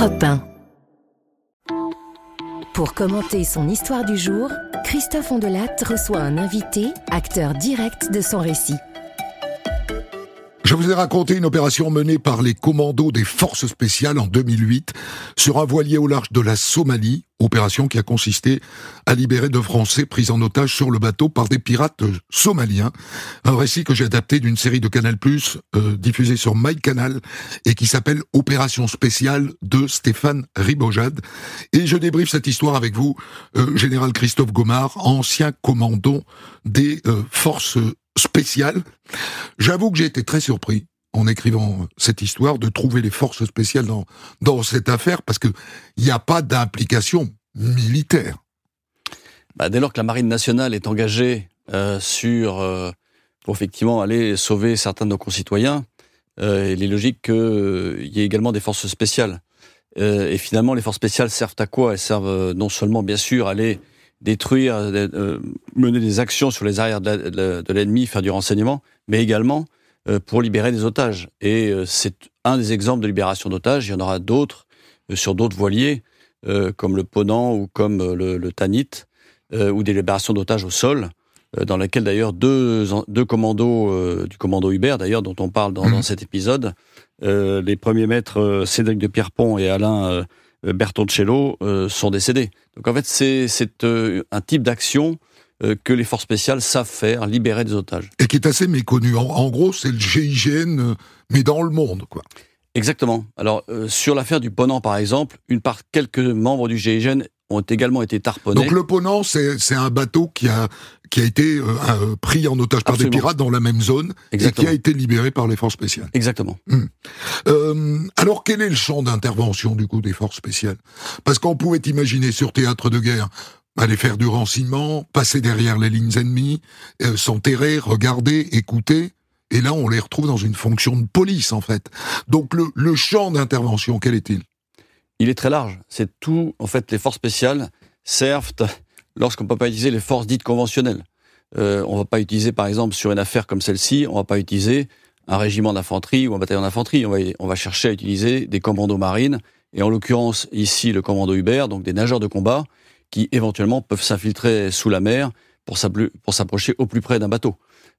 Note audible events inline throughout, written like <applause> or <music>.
Europe 1. Pour commenter son histoire du jour, Christophe Ondelat reçoit un invité, acteur direct de son récit. Je vous ai raconté une opération menée par les commandos des forces spéciales en 2008 sur un voilier au large de la Somalie, opération qui a consisté à libérer deux Français pris en otage sur le bateau par des pirates somaliens. Un récit que j'ai adapté d'une série de Canal+, euh, diffusée sur MyCanal, et qui s'appelle Opération spéciale de Stéphane Ribojad. Et je débriefe cette histoire avec vous, euh, Général Christophe Gomard, ancien commandant des euh, forces spéciales. J'avoue que j'ai été très surpris en écrivant cette histoire de trouver les forces spéciales dans, dans cette affaire parce que il n'y a pas d'implication militaire. Bah, dès lors que la marine nationale est engagée euh, sur euh, pour effectivement aller sauver certains de nos concitoyens, euh, il est logique qu'il y ait également des forces spéciales. et finalement, les forces spéciales servent à quoi? Elles servent non seulement bien sûr à aller détruire, euh, mener des actions sur les arrières de l'ennemi, faire du renseignement, mais également euh, pour libérer des otages. Et euh, c'est un des exemples de libération d'otages. Il y en aura d'autres sur d'autres voiliers, comme le Ponant ou comme le, Tanit, ou des libérations d'otages au sol, dans lesquelles d'ailleurs deux, deux commandos du commando Hubert, d'ailleurs, dont on parle dans, dans mmh. cet épisode, les premiers maîtres Cédric de Pierrepont et Alain Bertoncello sont décédés. Donc en fait, c'est euh, un type d'action euh, que les forces spéciales savent faire, libérer des otages. Et qui est assez méconnu. En, gros, c'est le GIGN, euh, mais dans le monde, quoi. Exactement. Alors, sur l'affaire du Ponant, par exemple, une part, quelques membres du GIGN ont également été tarponnés. Donc le Ponant, c'est un bateau qui a qui a été pris en otage par des pirates dans la même zone et qui a été libéré par les forces spéciales. Exactement. Hum. alors quel est le champ d'intervention du coup des forces spéciales? Parce qu'on pouvait imaginer sur théâtre de guerre aller faire du renseignement, passer derrière les lignes ennemies, s'enterrer, regarder, écouter. Et là, on les retrouve dans une fonction de police, en fait. Donc, le, le champ d'intervention, quel est-il? Il est très large. C'est tout, en fait, les forces spéciales servent lorsqu'on ne peut pas utiliser les forces dites conventionnelles. Euh, on ne va pas utiliser, par exemple, sur une affaire comme celle-ci, on ne va pas utiliser un régiment d'infanterie ou un bataillon d'infanterie. On va, chercher à utiliser des commandos marines, et en l'occurrence, ici, le commando Hubert, donc des nageurs de combat, qui éventuellement peuvent s'infiltrer sous la mer pour s'approcher au plus près d'un bateau.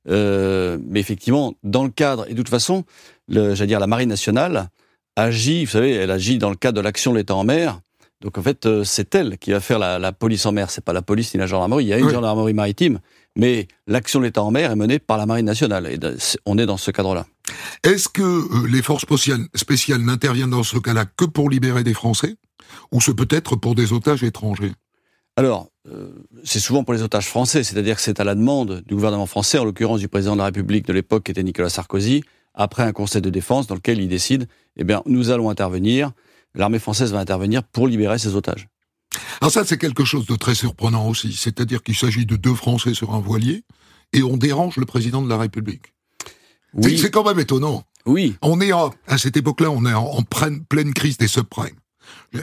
Euh, mais effectivement, dans le cadre, et de toute façon, j'allais dire la marine nationale, agit, vous savez, elle agit dans le cadre de l'action de l'État en mer. Donc en fait, euh, c'est elle qui va faire la, police en mer. C'est pas la police ni la gendarmerie. Il y a une gendarmerie maritime, mais l'action de l'État en mer est menée par la marine nationale. Et on est dans ce cadre-là. Est-ce que euh, les forces spéciales, n'interviennent dans ce cas-là que pour libérer des Français, ou ce peut être pour des otages étrangers? Alors, euh, c'est souvent pour les otages français, c'est-à-dire que c'est à la demande du gouvernement français, en l'occurrence du président de la République de l'époque, qui était Nicolas Sarkozy, après un conseil de défense dans lequel il décide, eh bien, nous allons intervenir, l'armée française va intervenir pour libérer ses otages. Alors ça, c'est quelque chose de très surprenant aussi. C'est-à-dire qu'il s'agit de deux Français sur un voilier et on dérange le président de la République. Oui. C'est quand même étonnant. Oui. On est à cette époque-là, on est en, pleine crise des subprimes.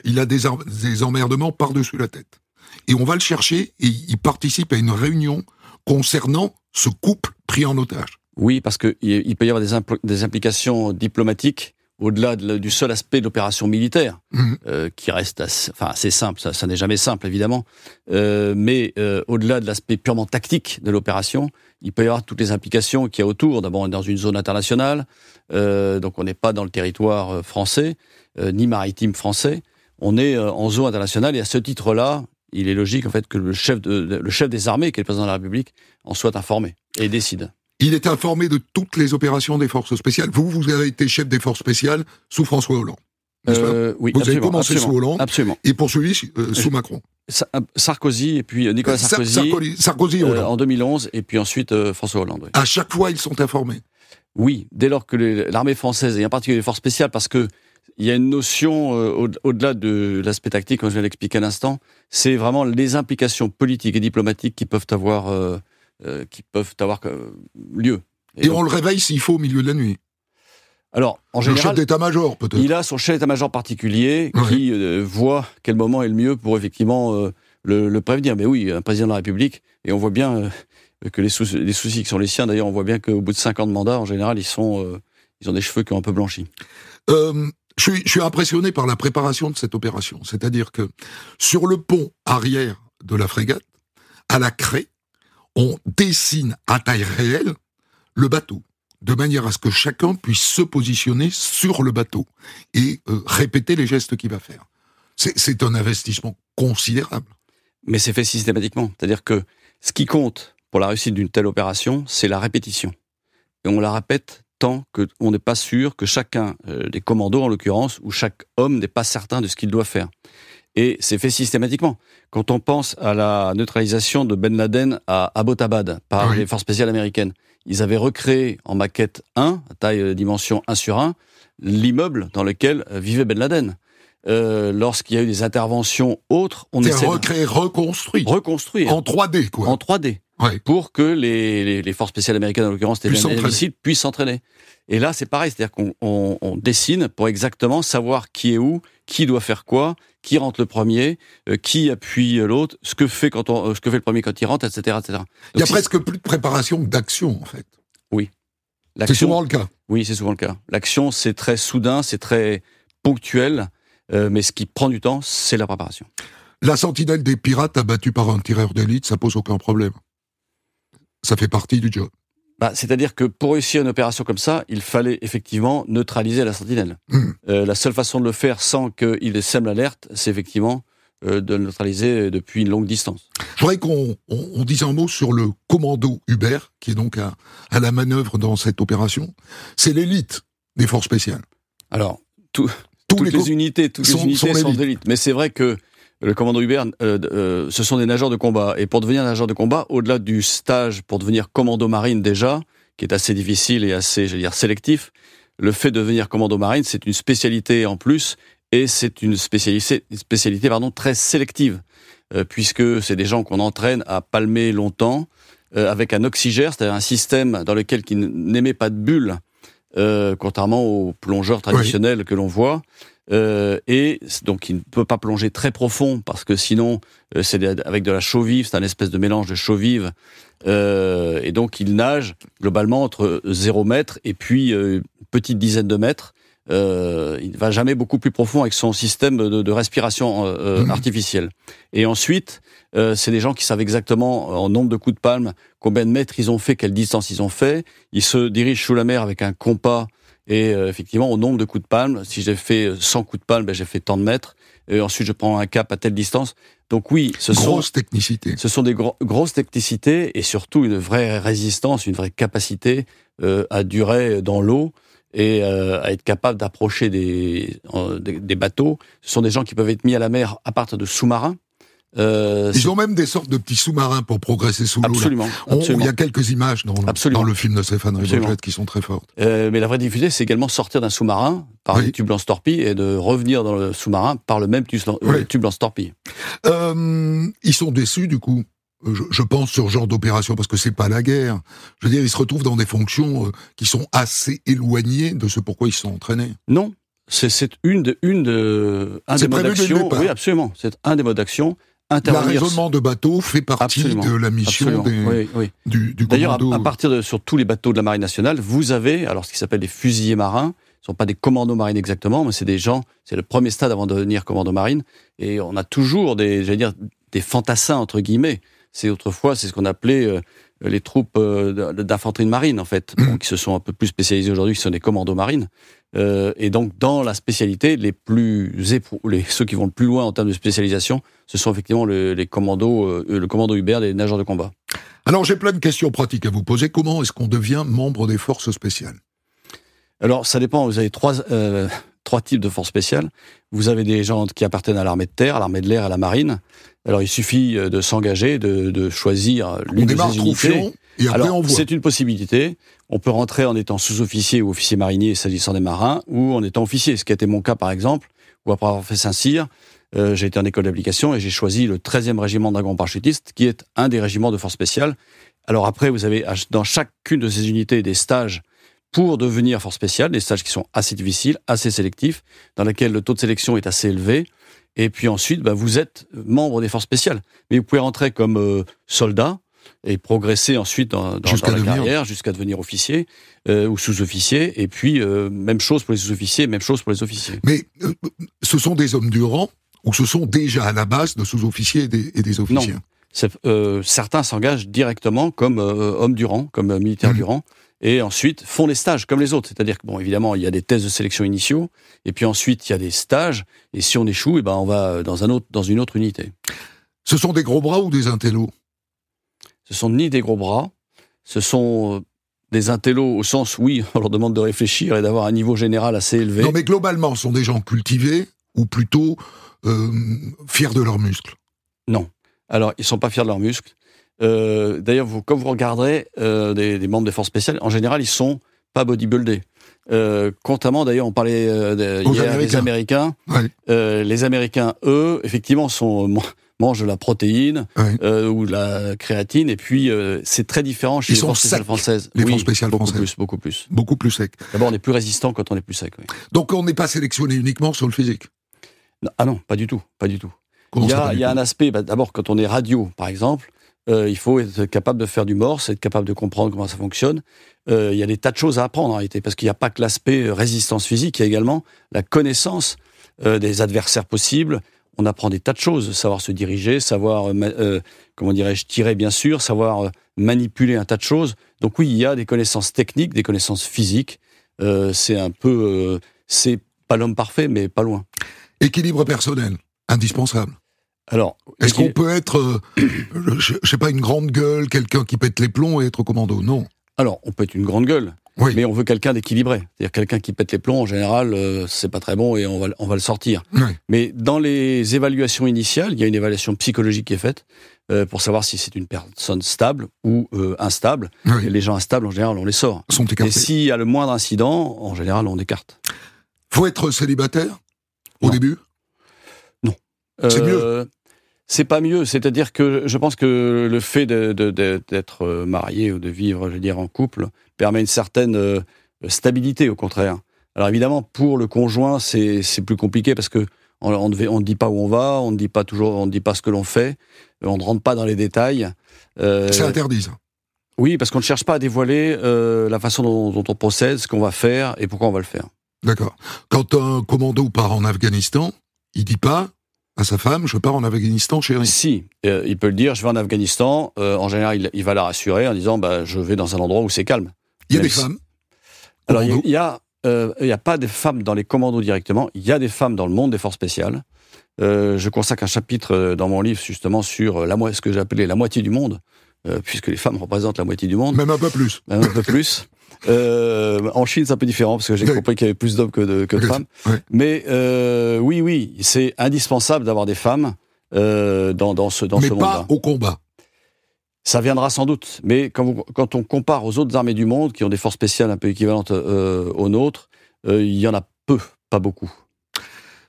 Il a des, des emmerdements par-dessus la tête. Et on va le chercher et il participe à une réunion concernant ce couple pris en otage. Oui, parce qu'il il peut y avoir des, des implications diplomatiques au-delà du seul aspect de l'opération militaire, mmh. euh, qui reste assez, enfin, assez simple, ça, ça n'est jamais simple évidemment, euh, mais euh, au-delà de l'aspect purement tactique de l'opération, il peut y avoir toutes les implications qu'il y a autour. D'abord, on est dans une zone internationale, euh, donc on n'est pas dans le territoire français, euh, ni maritime français, on est en zone internationale, et à ce titre-là, il est logique en fait que le chef, de, le chef des armées, qui est le président de la République, en soit informé et décide. Il est informé de toutes les opérations des forces spéciales. Vous, vous avez été chef des forces spéciales sous François Hollande. Euh, oui, vous avez commencé sous Hollande absolument. et poursuivi euh, sous Macron. Euh, Sarkozy et puis Nicolas Sarkozy, Sarkozy en 2011 et puis ensuite François Hollande. À chaque fois, ils sont informés. Oui, dès lors que l'armée française et en particulier les forces spéciales, parce que il y a une notion au-delà de l'aspect tactique, comme je viens d'expliquer à l'instant, c'est vraiment les implications politiques et diplomatiques qui peuvent avoir euh, qui peuvent avoir euh, lieu. Et, on le réveille s'il faut au milieu de la nuit. Alors, en général, le chef d'état-major peut-être. Il a son chef d'état-major particulier qui euh, voit quel moment est le mieux pour effectivement le, prévenir. Mais oui, un président de la République, et on voit bien que les, soucis, les soucis qui sont les siens, d'ailleurs, on voit bien qu'au bout de 5 ans de mandat, en général, ils sont, ils ont des cheveux qui ont un peu blanchi. je suis, je suis impressionné par la préparation de cette opération. C'est-à-dire que sur le pont arrière de la frégate, à la craie, on dessine à taille réelle le bateau, de manière à ce que chacun puisse se positionner sur le bateau et euh, répéter les gestes qu'il va faire. C'est un investissement considérable. Mais c'est fait systématiquement. C'est-à-dire que ce qui compte pour la réussite d'une telle opération, c'est la répétition. Et on la répète tant qu'on n'est pas sûr que chacun euh, des commandos, en l'occurrence, ou chaque homme n'est pas certain de ce qu'il doit faire. Et c'est fait systématiquement. Quand on pense à la neutralisation de Ben Laden à Abbottabad par les forces spéciales américaines, ils avaient recréé en maquette 1, à taille euh, dimension 1 sur 1, l'immeuble dans lequel euh, vivait Ben Laden. Euh, lorsqu'il y a eu des interventions autres, on essaie recréer, reconstruit, reconstruire en 3D quoi, en 3D, pour que les, les, forces spéciales américaines, en l'occurrence les missiles, puissent s'entraîner. Et là, c'est pareil, c'est-à-dire qu'on on, dessine pour exactement savoir qui est où, qui doit faire quoi, qui rentre le premier, euh, qui appuie l'autre, ce que fait quand on, ce que fait le premier quand il rentre, etc., etc. il y a presque plus de préparation que d'action, en fait. Oui. C'est souvent le cas. Oui, c'est souvent le cas. L'action, c'est très soudain, c'est très ponctuel, euh, mais ce qui prend du temps, c'est la préparation. La sentinelle des pirates abattue par un tireur d'élite, ça pose aucun problème. Ça fait partie du job. Bah, C'est-à-dire que pour réussir une opération comme ça, il fallait effectivement neutraliser la sentinelle. Hmm. Euh, la seule façon de le faire sans qu'il sème l'alerte, c'est effectivement euh, de le neutraliser depuis une longue distance. Je voudrais qu'on on, dise un mot sur le commando Hubert, qui est donc à, à la manœuvre dans cette opération. C'est l'élite des forces spéciales. Alors, toutes les, unités, toutes les unités sont d'élite. Mais c'est vrai que le commando Hubert, euh, euh, ce sont des nageurs de combat. Et pour devenir nageur de combat, au-delà du stage pour devenir commando marine déjà, qui est assez difficile et assez, je veux dire, sélectif, le fait de devenir commando marine, c'est une spécialité en plus, et c'est une spécialité, spécialité pardon, très sélective, euh, puisque c'est des gens qu'on entraîne à palmer longtemps, avec un oxygère, c'est-à-dire un système dans lequel qui n'émet pas de bulles, contrairement aux plongeurs traditionnels que l'on voit. Euh, et donc il ne peut pas plonger très profond parce que sinon euh, c'est avec de la chaux vive, c'est un espèce de mélange de chaux vive. Euh, et donc il nage globalement entre 0 mètre et puis une petite dizaine de mètres. Euh, il ne va jamais beaucoup plus profond avec son système de, de respiration mmh. artificielle. Et ensuite, c'est des gens qui savent exactement en nombre de coups de palme combien de mètres ils ont fait, quelle distance ils ont fait. Ils se dirigent sous la mer avec un compas et euh, effectivement, au nombre de coups de palme, si j'ai fait 100 coups de palme, ben, j'ai fait tant de mètres. Et ensuite, je prends un cap à telle distance. Donc oui, ce sont technicité. Ce sont des grosses technicités et surtout une vraie résistance, une vraie capacité euh, à durer dans l'eau et euh, à être capable d'approcher des, des, des, bateaux. Ce sont des gens qui peuvent être mis à la mer à partir de sous-marins. Euh, Ils ont même des sortes de petits sous-marins pour progresser sous l'eau. Absolument, Il y a quelques images dans, dans le film de Stéphane Ribochet qui sont très fortes. Euh, mais la vraie difficulté, c'est également sortir d'un sous-marin par oui. les tubes en torpille et de revenir dans le sous-marin par le même tube, oui. tube en torpille. Ils sont déçus du coup. Je, je pense sur ce genre d'opération parce que c'est pas la guerre. Je veux dire, ils se retrouvent dans des fonctions euh, qui sont assez éloignées de ce pourquoi ils sont entraînés. Non, c'est une de une de un des modes d'action. Oui, absolument. C'est un des modes d'action L'arraisonnement de bateaux fait partie de la mission du, du D'ailleurs, à, partir de sur tous les bateaux de la Marine nationale, vous avez alors ce qui s'appelle des fusiliers marins. Ce sont pas des commandos marines exactement, mais c'est des gens. C'est le premier stade avant de devenir commando marine. Et on a toujours des, j'allais dire, des fantassins entre guillemets. C'est autrefois, c'est ce qu'on appelait euh, les troupes euh, d'infanterie de marine en fait, mmh. qui se sont un peu plus spécialisées aujourd'hui, qui sont des commandos marines. Euh, et donc, dans la spécialité, les plus les, ceux qui vont le plus loin en termes de spécialisation, ce sont effectivement les commandos, euh, le commando Hubert des nageurs de combat. Alors, j'ai plein de questions pratiques à vous poser. Comment est-ce qu'on devient membre des forces spéciales? Alors, ça dépend. Vous avez trois, euh, trois types de forces spéciales. Vous avez des gens qui appartiennent à l'armée de terre, à l'armée de l'air, à la marine. Alors, il suffit de s'engager, de, de choisir l'une de ces unités. C'est une possibilité. On peut rentrer en étant sous-officier ou officier marinier s'agissant des marins, ou en étant officier, ce qui a été mon cas par exemple, ou après avoir fait Saint-Cyr, euh, j'ai été en école d'application et j'ai choisi le 13e régiment dragons parachutistes, qui est un des régiments de force spéciale. Alors après, vous avez dans chacune de ces unités des stages pour devenir force spéciale, des stages qui sont assez difficiles, assez sélectifs, dans lesquels le taux de sélection est assez élevé. Et puis ensuite, bah, vous êtes membre des forces spéciales. Mais vous pouvez rentrer comme euh, soldat, et progresser ensuite dans, dans, la carrière jusqu'à devenir officier ou sous-officier. Et puis, même chose pour les sous-officiers, même chose pour les officiers. Mais ce sont des hommes du rang ou ce sont déjà à la base de sous-officiers et des, et des officiers? Euh, certains s'engagent directement comme euh, hommes du rang, comme euh, militaires du mmh. rang, et ensuite font des stages comme les autres. C'est-à-dire que, bon, évidemment, il y a des tests de sélection initiaux, et puis ensuite, il y a des stages, et si on échoue, eh ben, on va dans, un autre, dans une autre unité. Ce sont des gros bras ou des intellos? Ce sont ni des gros bras, ce sont des intellos au sens, oui, <laughs> on leur demande de réfléchir et d'avoir un niveau général assez élevé. Non, mais globalement, ce sont des gens cultivés ou plutôt fiers de leurs muscles? Non. Alors, ils sont pas fiers de leurs muscles. Euh, D'ailleurs, vous, quand vous regarderez euh, des, des, membres des forces spéciales, en général, ils sont pas bodybuildés. Euh, contrairement, d'ailleurs, on parlait euh, hier des Américains. Les Américains, eux, effectivement, sont mangent de la protéine ou de la créatine, et puis c'est très différent chez Ils les forces spéciales françaises. Les forces spéciales beaucoup françaises. Plus, beaucoup plus. Beaucoup plus sec. D'abord, on est plus résistant quand on est plus sec. Oui. Donc, on n'est pas sélectionné uniquement sur le physique. Non, ah non, pas du tout, pas du tout il y a, il y a un aspect, bah, d'abord quand on est radio par exemple, euh, il faut être capable de faire du morse, être capable de comprendre comment ça fonctionne. Euh, il y a des tas de choses à apprendre en réalité, parce qu'il n'y a pas que l'aspect résistance physique, il y a également la connaissance euh, des adversaires possibles. On apprend des tas de choses, savoir se diriger, savoir, euh, comment dirais-je, tirer bien sûr, savoir euh, manipuler un tas de choses. Donc oui, il y a des connaissances techniques, des connaissances physiques. Euh, c'est un peu, c'est pas l'homme parfait, mais pas loin. Équilibre personnel indispensable. Alors, est-ce qu'on peut être, euh, je, sais pas, une grande gueule, quelqu'un qui pète les plombs et être commando? Non. Alors, on peut être une grande gueule, oui. mais on veut quelqu'un d'équilibré. C'est-à-dire quelqu'un qui pète les plombs, en général, euh, c'est pas très bon et on va, on va le sortir. Oui. Mais dans les évaluations initiales, il y a une évaluation psychologique qui est faite euh, pour savoir si c'est une personne stable ou euh, instable. Oui. Et les gens instables, en général, on les sort. Sont et s'il y a le moindre incident, en général, on écarte. Faut être célibataire? Au non. début? C'est mieux. C'est pas mieux. C'est-à-dire que je pense que le fait d'être marié ou de vivre, je veux dire, en couple, permet une certaine euh, stabilité, au contraire. Alors évidemment, pour le conjoint, c'est plus compliqué parce que on, on, on ne dit pas où on va, on ne dit pas toujours, on ne dit pas ce que l'on fait, on ne rentre pas dans les détails. Euh, c'est interdit, ça. Oui, parce qu'on ne cherche pas à dévoiler euh, la façon dont, dont on procède, ce qu'on va faire et pourquoi on va le faire. D'accord. Quand un commando part en Afghanistan, il dit pas à sa femme, je pars en Afghanistan, chérie. Si, euh, il peut le dire, je vais en Afghanistan. Euh, en général, il, il, va la rassurer en disant, bah, je vais dans un endroit où c'est calme. Il y a Même des si... femmes. Alors, il y a, euh, y a pas de femmes dans les commandos directement. Il y a des femmes dans le monde des forces spéciales. Euh, je consacre un chapitre dans mon livre justement sur la ce que j'ai appelé la moitié du monde, puisque les femmes représentent la moitié du monde. Même un peu plus. Même un peu plus. Euh, en Chine, c'est un peu différent parce que j'ai oui. compris qu'il y avait plus d'hommes que de, que de femmes. Oui. Mais euh, oui, oui, c'est indispensable d'avoir des femmes euh, dans, dans ce dans Mais ce pas au combat. Ça viendra sans doute. Mais quand, vous, quand, on compare aux autres armées du monde qui ont des forces spéciales un peu équivalentes aux nôtres, il y en a peu, pas beaucoup.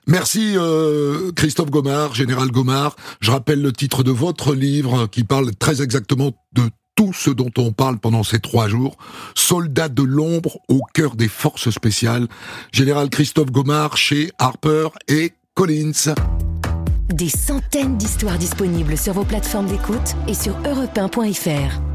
Merci euh, Christophe Gomard, général Gomard. Je rappelle le titre de votre livre qui parle très exactement de tout ce dont on parle pendant ces trois jours. Soldat de l'ombre au cœur des forces spéciales. Général Christophe Gomard chez Harper et Collins. Des centaines d'histoires disponibles sur vos plateformes d'écoute et sur europe1.fr.